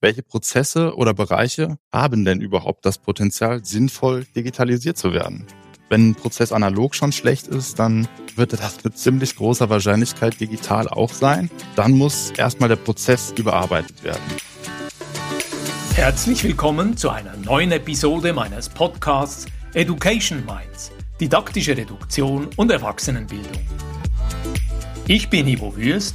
welche Prozesse oder Bereiche haben denn überhaupt das Potenzial, sinnvoll digitalisiert zu werden? Wenn ein Prozess analog schon schlecht ist, dann wird das mit ziemlich großer Wahrscheinlichkeit digital auch sein. Dann muss erstmal der Prozess überarbeitet werden. Herzlich willkommen zu einer neuen Episode meines Podcasts Education Minds, didaktische Reduktion und Erwachsenenbildung. Ich bin Ivo Würst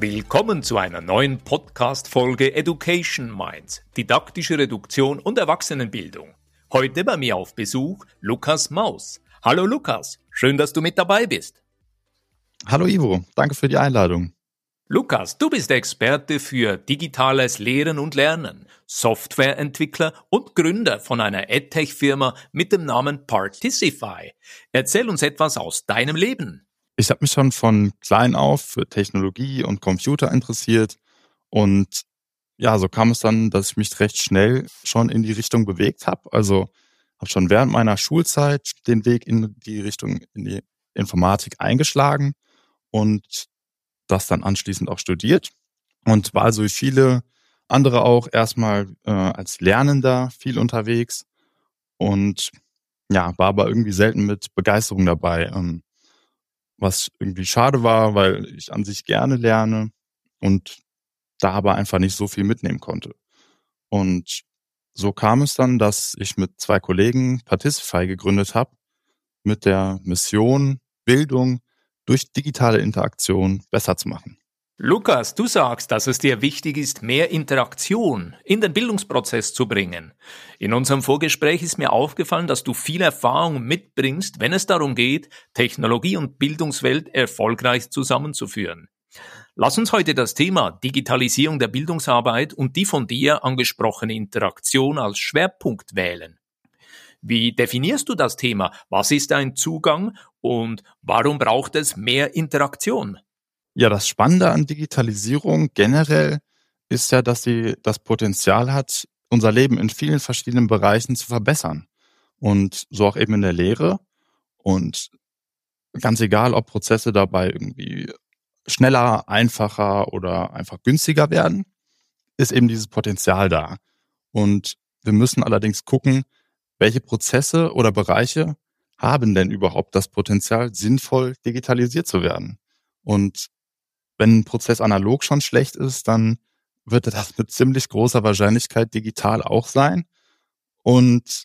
Willkommen zu einer neuen Podcast-Folge Education Minds, didaktische Reduktion und Erwachsenenbildung. Heute bei mir auf Besuch Lukas Maus. Hallo Lukas, schön, dass du mit dabei bist. Hallo Ivo, danke für die Einladung. Lukas, du bist Experte für digitales Lehren und Lernen, Softwareentwickler und Gründer von einer EdTech-Firma mit dem Namen Particify. Erzähl uns etwas aus deinem Leben ich habe mich schon von klein auf für Technologie und Computer interessiert und ja, so kam es dann, dass ich mich recht schnell schon in die Richtung bewegt habe. Also habe schon während meiner Schulzeit den Weg in die Richtung in die Informatik eingeschlagen und das dann anschließend auch studiert und war so wie viele andere auch erstmal äh, als Lernender viel unterwegs und ja, war aber irgendwie selten mit Begeisterung dabei. Ähm, was irgendwie schade war, weil ich an sich gerne lerne und da aber einfach nicht so viel mitnehmen konnte. Und so kam es dann, dass ich mit zwei Kollegen Particify gegründet habe, mit der Mission, Bildung durch digitale Interaktion besser zu machen. Lukas, du sagst, dass es dir wichtig ist, mehr Interaktion in den Bildungsprozess zu bringen. In unserem Vorgespräch ist mir aufgefallen, dass du viel Erfahrung mitbringst, wenn es darum geht, Technologie und Bildungswelt erfolgreich zusammenzuführen. Lass uns heute das Thema Digitalisierung der Bildungsarbeit und die von dir angesprochene Interaktion als Schwerpunkt wählen. Wie definierst du das Thema? Was ist ein Zugang und warum braucht es mehr Interaktion? Ja, das Spannende an Digitalisierung generell ist ja, dass sie das Potenzial hat, unser Leben in vielen verschiedenen Bereichen zu verbessern. Und so auch eben in der Lehre. Und ganz egal, ob Prozesse dabei irgendwie schneller, einfacher oder einfach günstiger werden, ist eben dieses Potenzial da. Und wir müssen allerdings gucken, welche Prozesse oder Bereiche haben denn überhaupt das Potenzial, sinnvoll digitalisiert zu werden. Und wenn ein Prozess analog schon schlecht ist, dann wird das mit ziemlich großer Wahrscheinlichkeit digital auch sein. Und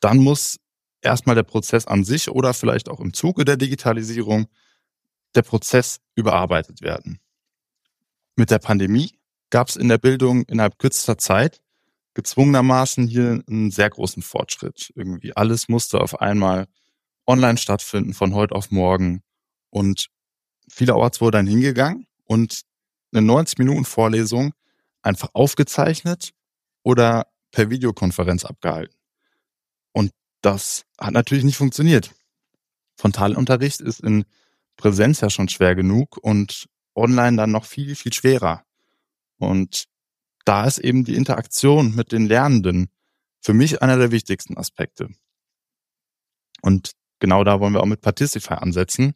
dann muss erstmal der Prozess an sich oder vielleicht auch im Zuge der Digitalisierung der Prozess überarbeitet werden. Mit der Pandemie gab es in der Bildung innerhalb kürzester Zeit gezwungenermaßen hier einen sehr großen Fortschritt. Irgendwie alles musste auf einmal online stattfinden von heute auf morgen. Und vielerorts wurde dann hingegangen und eine 90 Minuten Vorlesung einfach aufgezeichnet oder per Videokonferenz abgehalten. Und das hat natürlich nicht funktioniert. Frontalunterricht ist in Präsenz ja schon schwer genug und online dann noch viel, viel schwerer. Und da ist eben die Interaktion mit den Lernenden für mich einer der wichtigsten Aspekte. Und genau da wollen wir auch mit Particify ansetzen,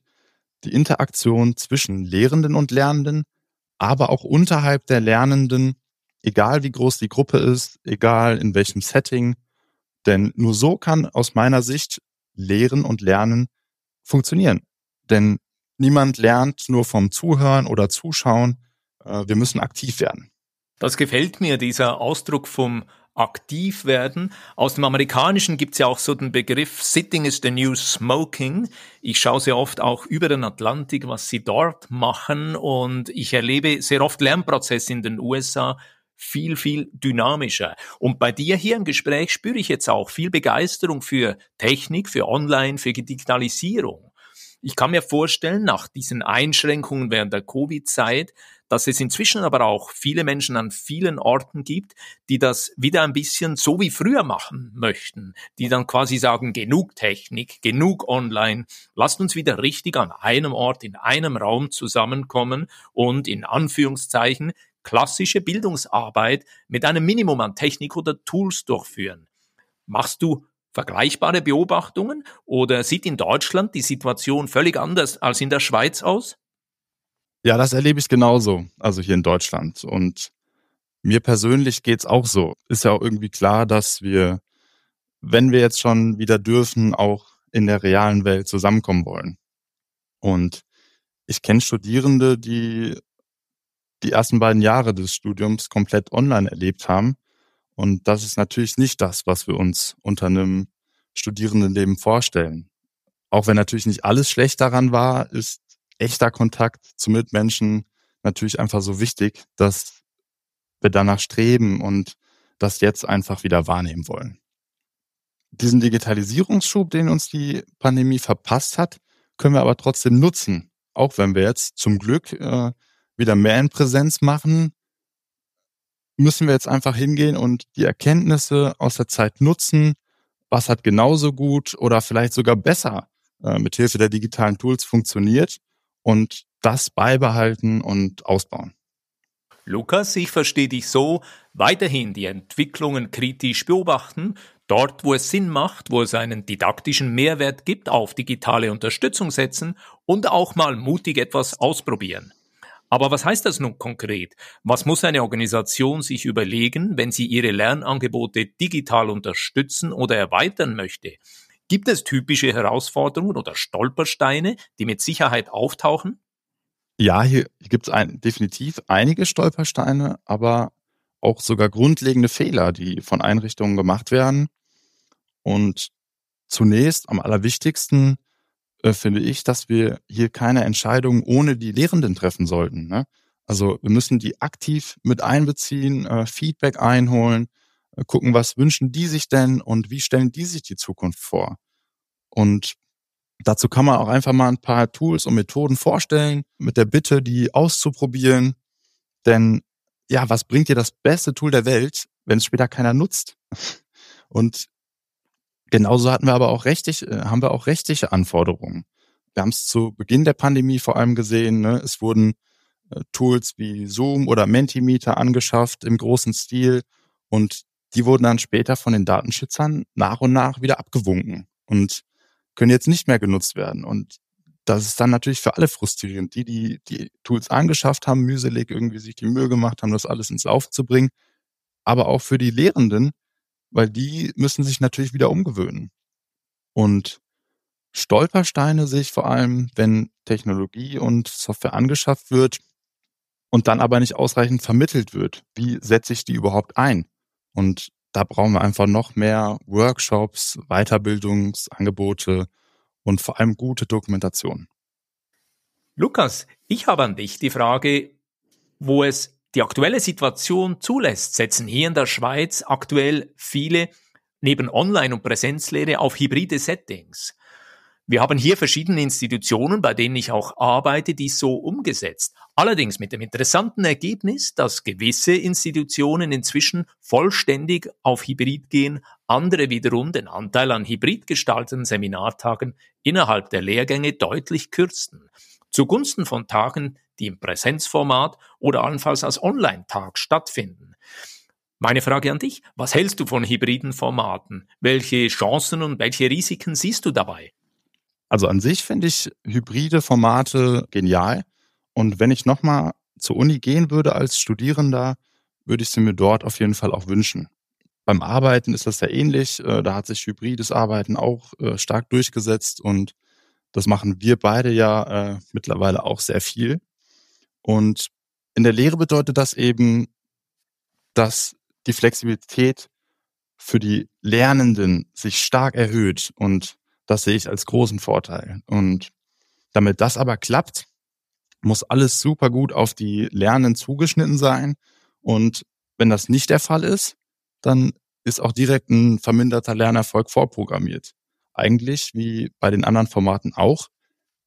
die Interaktion zwischen Lehrenden und Lernenden, aber auch unterhalb der Lernenden, egal wie groß die Gruppe ist, egal in welchem Setting. Denn nur so kann aus meiner Sicht Lehren und Lernen funktionieren. Denn niemand lernt nur vom Zuhören oder Zuschauen. Äh, wir müssen aktiv werden. Das gefällt mir, dieser Ausdruck vom aktiv werden. Aus dem Amerikanischen gibt's ja auch so den Begriff Sitting is the new smoking. Ich schaue sehr oft auch über den Atlantik, was sie dort machen und ich erlebe sehr oft Lernprozesse in den USA viel, viel dynamischer. Und bei dir hier im Gespräch spüre ich jetzt auch viel Begeisterung für Technik, für Online, für Digitalisierung. Ich kann mir vorstellen, nach diesen Einschränkungen während der Covid-Zeit, dass es inzwischen aber auch viele Menschen an vielen Orten gibt, die das wieder ein bisschen so wie früher machen möchten, die dann quasi sagen, genug Technik, genug online, lasst uns wieder richtig an einem Ort, in einem Raum zusammenkommen und in Anführungszeichen klassische Bildungsarbeit mit einem Minimum an Technik oder Tools durchführen. Machst du vergleichbare Beobachtungen oder sieht in Deutschland die Situation völlig anders als in der Schweiz aus? Ja, das erlebe ich genauso, also hier in Deutschland. Und mir persönlich geht's auch so. Ist ja auch irgendwie klar, dass wir, wenn wir jetzt schon wieder dürfen, auch in der realen Welt zusammenkommen wollen. Und ich kenne Studierende, die die ersten beiden Jahre des Studiums komplett online erlebt haben. Und das ist natürlich nicht das, was wir uns unter einem Studierendenleben vorstellen. Auch wenn natürlich nicht alles schlecht daran war, ist echter Kontakt zu Mitmenschen natürlich einfach so wichtig, dass wir danach streben und das jetzt einfach wieder wahrnehmen wollen. Diesen Digitalisierungsschub, den uns die Pandemie verpasst hat, können wir aber trotzdem nutzen. Auch wenn wir jetzt zum Glück äh, wieder mehr in Präsenz machen, müssen wir jetzt einfach hingehen und die Erkenntnisse aus der Zeit nutzen, was hat genauso gut oder vielleicht sogar besser äh, mit Hilfe der digitalen Tools funktioniert und das beibehalten und ausbauen. Lukas, ich verstehe dich so, weiterhin die Entwicklungen kritisch beobachten, dort wo es Sinn macht, wo es einen didaktischen Mehrwert gibt, auf digitale Unterstützung setzen und auch mal mutig etwas ausprobieren. Aber was heißt das nun konkret? Was muss eine Organisation sich überlegen, wenn sie ihre Lernangebote digital unterstützen oder erweitern möchte? Gibt es typische Herausforderungen oder Stolpersteine, die mit Sicherheit auftauchen? Ja, hier gibt es ein, definitiv einige Stolpersteine, aber auch sogar grundlegende Fehler, die von Einrichtungen gemacht werden. Und zunächst am allerwichtigsten äh, finde ich, dass wir hier keine Entscheidungen ohne die Lehrenden treffen sollten. Ne? Also wir müssen die aktiv mit einbeziehen, äh, Feedback einholen, äh, gucken, was wünschen die sich denn und wie stellen die sich die Zukunft vor. Und dazu kann man auch einfach mal ein paar Tools und Methoden vorstellen, mit der Bitte, die auszuprobieren. Denn ja, was bringt dir das beste Tool der Welt, wenn es später keiner nutzt? Und genauso hatten wir aber auch rechtlich, äh, haben wir auch rechtliche Anforderungen. Wir haben es zu Beginn der Pandemie vor allem gesehen, ne? es wurden äh, Tools wie Zoom oder Mentimeter angeschafft im großen Stil und die wurden dann später von den Datenschützern nach und nach wieder abgewunken und können jetzt nicht mehr genutzt werden. Und das ist dann natürlich für alle frustrierend. Die, die die Tools angeschafft haben, mühselig irgendwie sich die Mühe gemacht haben, das alles ins Laufen zu bringen. Aber auch für die Lehrenden, weil die müssen sich natürlich wieder umgewöhnen. Und Stolpersteine sehe ich vor allem, wenn Technologie und Software angeschafft wird und dann aber nicht ausreichend vermittelt wird. Wie setze ich die überhaupt ein? Und da brauchen wir einfach noch mehr Workshops, Weiterbildungsangebote und vor allem gute Dokumentation. Lukas, ich habe an dich die Frage, wo es die aktuelle Situation zulässt, setzen hier in der Schweiz aktuell viele neben Online- und Präsenzlehre auf hybride Settings. Wir haben hier verschiedene Institutionen, bei denen ich auch arbeite, die so umgesetzt. Allerdings mit dem interessanten Ergebnis, dass gewisse Institutionen inzwischen vollständig auf Hybrid gehen, andere wiederum den Anteil an hybrid gestalteten Seminartagen innerhalb der Lehrgänge deutlich kürzen. Zugunsten von Tagen, die im Präsenzformat oder allenfalls als Online-Tag stattfinden. Meine Frage an dich, was hältst du von hybriden Formaten? Welche Chancen und welche Risiken siehst du dabei? Also an sich finde ich hybride Formate genial. Und wenn ich nochmal zur Uni gehen würde als Studierender, würde ich sie mir dort auf jeden Fall auch wünschen. Beim Arbeiten ist das ja ähnlich. Äh, da hat sich hybrides Arbeiten auch äh, stark durchgesetzt und das machen wir beide ja äh, mittlerweile auch sehr viel. Und in der Lehre bedeutet das eben, dass die Flexibilität für die Lernenden sich stark erhöht und das sehe ich als großen Vorteil. Und damit das aber klappt, muss alles super gut auf die Lernen zugeschnitten sein. Und wenn das nicht der Fall ist, dann ist auch direkt ein verminderter Lernerfolg vorprogrammiert. Eigentlich wie bei den anderen Formaten auch.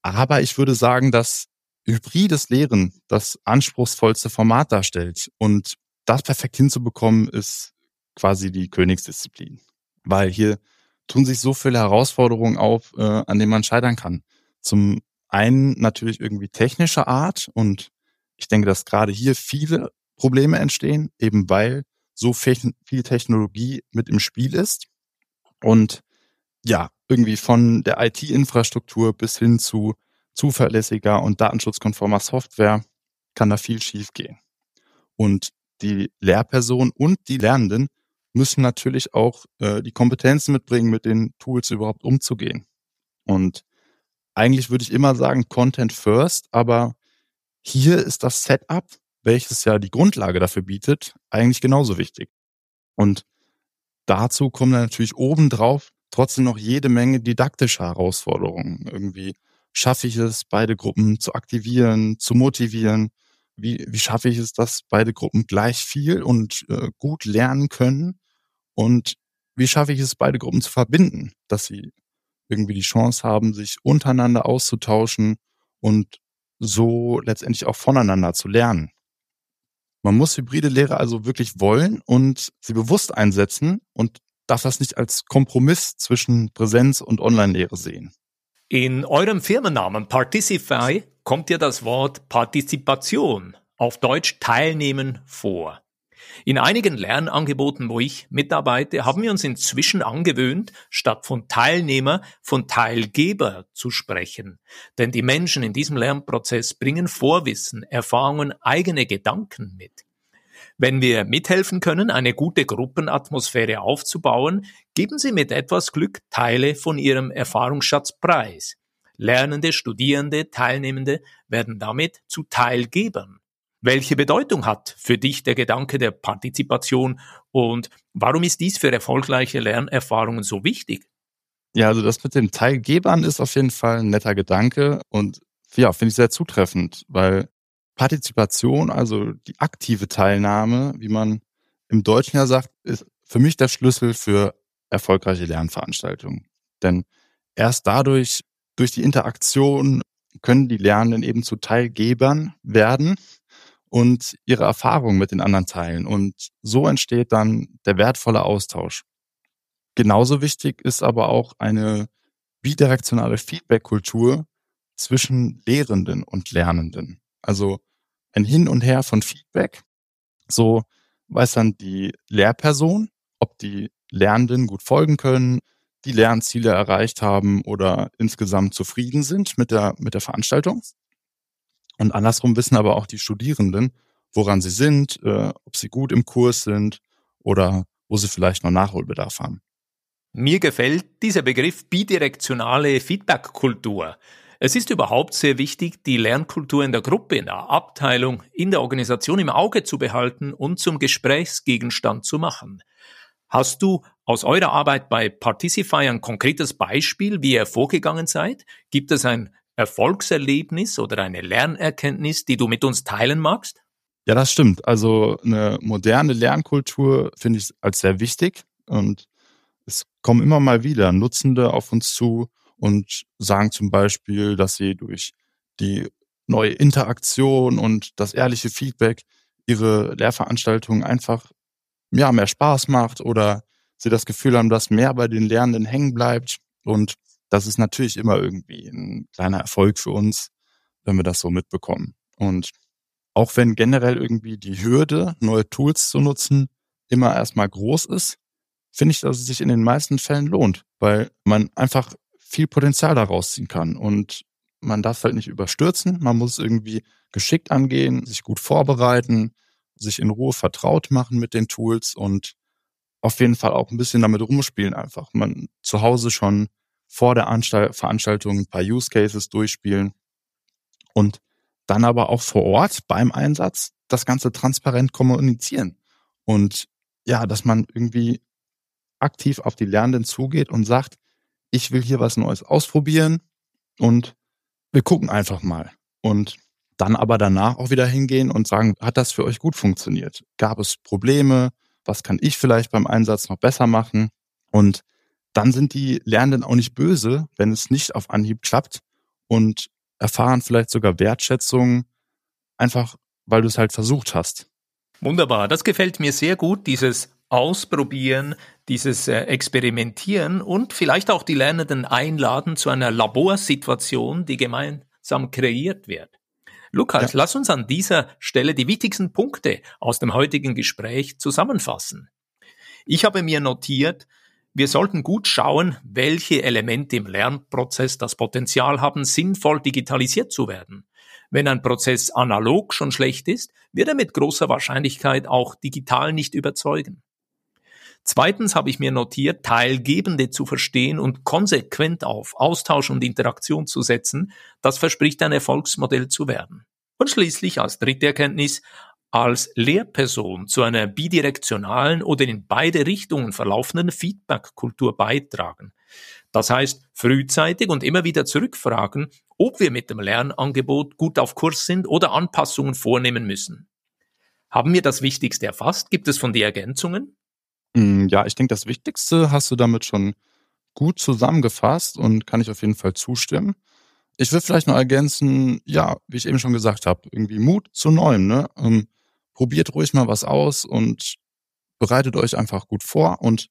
Aber ich würde sagen, dass hybrides Lehren das anspruchsvollste Format darstellt. Und das perfekt hinzubekommen, ist quasi die Königsdisziplin. Weil hier tun sich so viele Herausforderungen auf, äh, an denen man scheitern kann. Zum einen natürlich irgendwie technischer Art und ich denke, dass gerade hier viele Probleme entstehen, eben weil so viel Technologie mit im Spiel ist. Und ja, irgendwie von der IT-Infrastruktur bis hin zu zuverlässiger und datenschutzkonformer Software kann da viel schiefgehen. Und die Lehrperson und die Lernenden müssen natürlich auch äh, die Kompetenzen mitbringen, mit den Tools überhaupt umzugehen. Und eigentlich würde ich immer sagen Content first, aber hier ist das Setup, welches ja die Grundlage dafür bietet, eigentlich genauso wichtig. Und dazu kommen dann natürlich obendrauf trotzdem noch jede Menge didaktische Herausforderungen. Irgendwie schaffe ich es, beide Gruppen zu aktivieren, zu motivieren? Wie, wie schaffe ich es, dass beide Gruppen gleich viel und äh, gut lernen können? Und wie schaffe ich es, beide Gruppen zu verbinden, dass sie irgendwie die Chance haben, sich untereinander auszutauschen und so letztendlich auch voneinander zu lernen. Man muss hybride Lehre also wirklich wollen und sie bewusst einsetzen und darf das nicht als Kompromiss zwischen Präsenz und Online-Lehre sehen. In eurem Firmennamen Particify kommt ja das Wort Partizipation, auf Deutsch Teilnehmen, vor. In einigen Lernangeboten, wo ich mitarbeite, haben wir uns inzwischen angewöhnt, statt von Teilnehmer von Teilgeber zu sprechen. Denn die Menschen in diesem Lernprozess bringen Vorwissen, Erfahrungen, eigene Gedanken mit. Wenn wir mithelfen können, eine gute Gruppenatmosphäre aufzubauen, geben Sie mit etwas Glück Teile von Ihrem Erfahrungsschatz preis. Lernende, Studierende, Teilnehmende werden damit zu Teilgebern. Welche Bedeutung hat für dich der Gedanke der Partizipation und warum ist dies für erfolgreiche Lernerfahrungen so wichtig? Ja, also das mit den Teilgebern ist auf jeden Fall ein netter Gedanke und ja, finde ich sehr zutreffend, weil Partizipation, also die aktive Teilnahme, wie man im Deutschen ja sagt, ist für mich der Schlüssel für erfolgreiche Lernveranstaltungen. Denn erst dadurch, durch die Interaktion, können die Lernenden eben zu Teilgebern werden und ihre Erfahrungen mit den anderen teilen. Und so entsteht dann der wertvolle Austausch. Genauso wichtig ist aber auch eine bidirektionale Feedback-Kultur zwischen Lehrenden und Lernenden. Also ein Hin und Her von Feedback. So weiß dann die Lehrperson, ob die Lernenden gut folgen können, die Lernziele erreicht haben oder insgesamt zufrieden sind mit der, mit der Veranstaltung. Und andersrum wissen aber auch die Studierenden, woran sie sind, äh, ob sie gut im Kurs sind oder wo sie vielleicht noch Nachholbedarf haben. Mir gefällt dieser Begriff bidirektionale Feedback-Kultur. Es ist überhaupt sehr wichtig, die Lernkultur in der Gruppe, in der Abteilung, in der Organisation im Auge zu behalten und zum Gesprächsgegenstand zu machen. Hast du aus eurer Arbeit bei Particify ein konkretes Beispiel, wie ihr vorgegangen seid? Gibt es ein Erfolgserlebnis oder eine Lernerkenntnis, die du mit uns teilen magst? Ja, das stimmt. Also eine moderne Lernkultur finde ich als sehr wichtig und es kommen immer mal wieder Nutzende auf uns zu und sagen zum Beispiel, dass sie durch die neue Interaktion und das ehrliche Feedback ihre Lehrveranstaltung einfach ja, mehr Spaß macht oder sie das Gefühl haben, dass mehr bei den Lernenden hängen bleibt und das ist natürlich immer irgendwie ein kleiner Erfolg für uns, wenn wir das so mitbekommen. Und auch wenn generell irgendwie die Hürde, neue Tools zu nutzen, immer erstmal groß ist, finde ich, dass es sich in den meisten Fällen lohnt, weil man einfach viel Potenzial daraus ziehen kann. Und man darf halt nicht überstürzen, man muss irgendwie geschickt angehen, sich gut vorbereiten, sich in Ruhe vertraut machen mit den Tools und auf jeden Fall auch ein bisschen damit rumspielen einfach. Man zu Hause schon vor der Anstalt Veranstaltung ein paar Use Cases durchspielen und dann aber auch vor Ort beim Einsatz das Ganze transparent kommunizieren. Und ja, dass man irgendwie aktiv auf die Lernenden zugeht und sagt, ich will hier was Neues ausprobieren und wir gucken einfach mal. Und dann aber danach auch wieder hingehen und sagen, hat das für euch gut funktioniert? Gab es Probleme? Was kann ich vielleicht beim Einsatz noch besser machen? Und dann sind die Lernenden auch nicht böse, wenn es nicht auf Anhieb klappt und erfahren vielleicht sogar Wertschätzung, einfach weil du es halt versucht hast. Wunderbar, das gefällt mir sehr gut, dieses Ausprobieren, dieses äh, Experimentieren und vielleicht auch die Lernenden einladen zu einer Laborsituation, die gemeinsam kreiert wird. Lukas, ja. lass uns an dieser Stelle die wichtigsten Punkte aus dem heutigen Gespräch zusammenfassen. Ich habe mir notiert, wir sollten gut schauen, welche Elemente im Lernprozess das Potenzial haben, sinnvoll digitalisiert zu werden. Wenn ein Prozess analog schon schlecht ist, wird er mit großer Wahrscheinlichkeit auch digital nicht überzeugen. Zweitens habe ich mir notiert, Teilgebende zu verstehen und konsequent auf Austausch und Interaktion zu setzen. Das verspricht ein Erfolgsmodell zu werden. Und schließlich als dritte Erkenntnis, als Lehrperson zu einer bidirektionalen oder in beide Richtungen verlaufenden Feedback-Kultur beitragen. Das heißt, frühzeitig und immer wieder zurückfragen, ob wir mit dem Lernangebot gut auf Kurs sind oder Anpassungen vornehmen müssen. Haben wir das Wichtigste erfasst? Gibt es von dir Ergänzungen? Mm, ja, ich denke, das Wichtigste hast du damit schon gut zusammengefasst und kann ich auf jeden Fall zustimmen. Ich will vielleicht noch ergänzen, ja, wie ich eben schon gesagt habe, irgendwie Mut zu Neuem. Ne? Ähm, probiert ruhig mal was aus und bereitet euch einfach gut vor und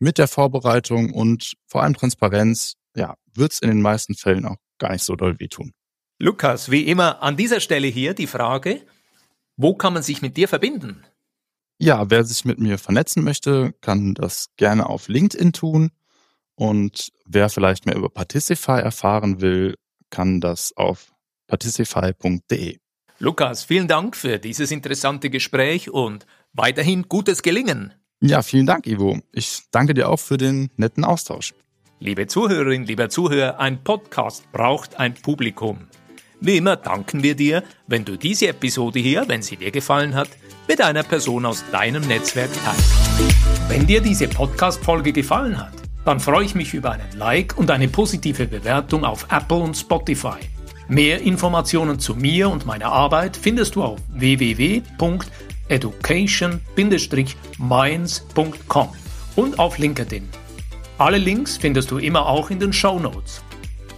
mit der Vorbereitung und vor allem Transparenz, ja, wird's in den meisten Fällen auch gar nicht so doll wehtun. Lukas, wie immer an dieser Stelle hier die Frage, wo kann man sich mit dir verbinden? Ja, wer sich mit mir vernetzen möchte, kann das gerne auf LinkedIn tun. Und wer vielleicht mehr über Particify erfahren will, kann das auf particify.de. Lukas, vielen Dank für dieses interessante Gespräch und weiterhin gutes Gelingen. Ja, vielen Dank, Ivo. Ich danke dir auch für den netten Austausch. Liebe Zuhörerin, lieber Zuhörer, ein Podcast braucht ein Publikum. Wie immer danken wir dir, wenn du diese Episode hier, wenn sie dir gefallen hat, mit einer Person aus deinem Netzwerk teilst. Wenn dir diese Podcast-Folge gefallen hat, dann freue ich mich über einen Like und eine positive Bewertung auf Apple und Spotify. Mehr Informationen zu mir und meiner Arbeit findest du auf www.education-minds.com und auf LinkedIn. Alle Links findest du immer auch in den Show Notes.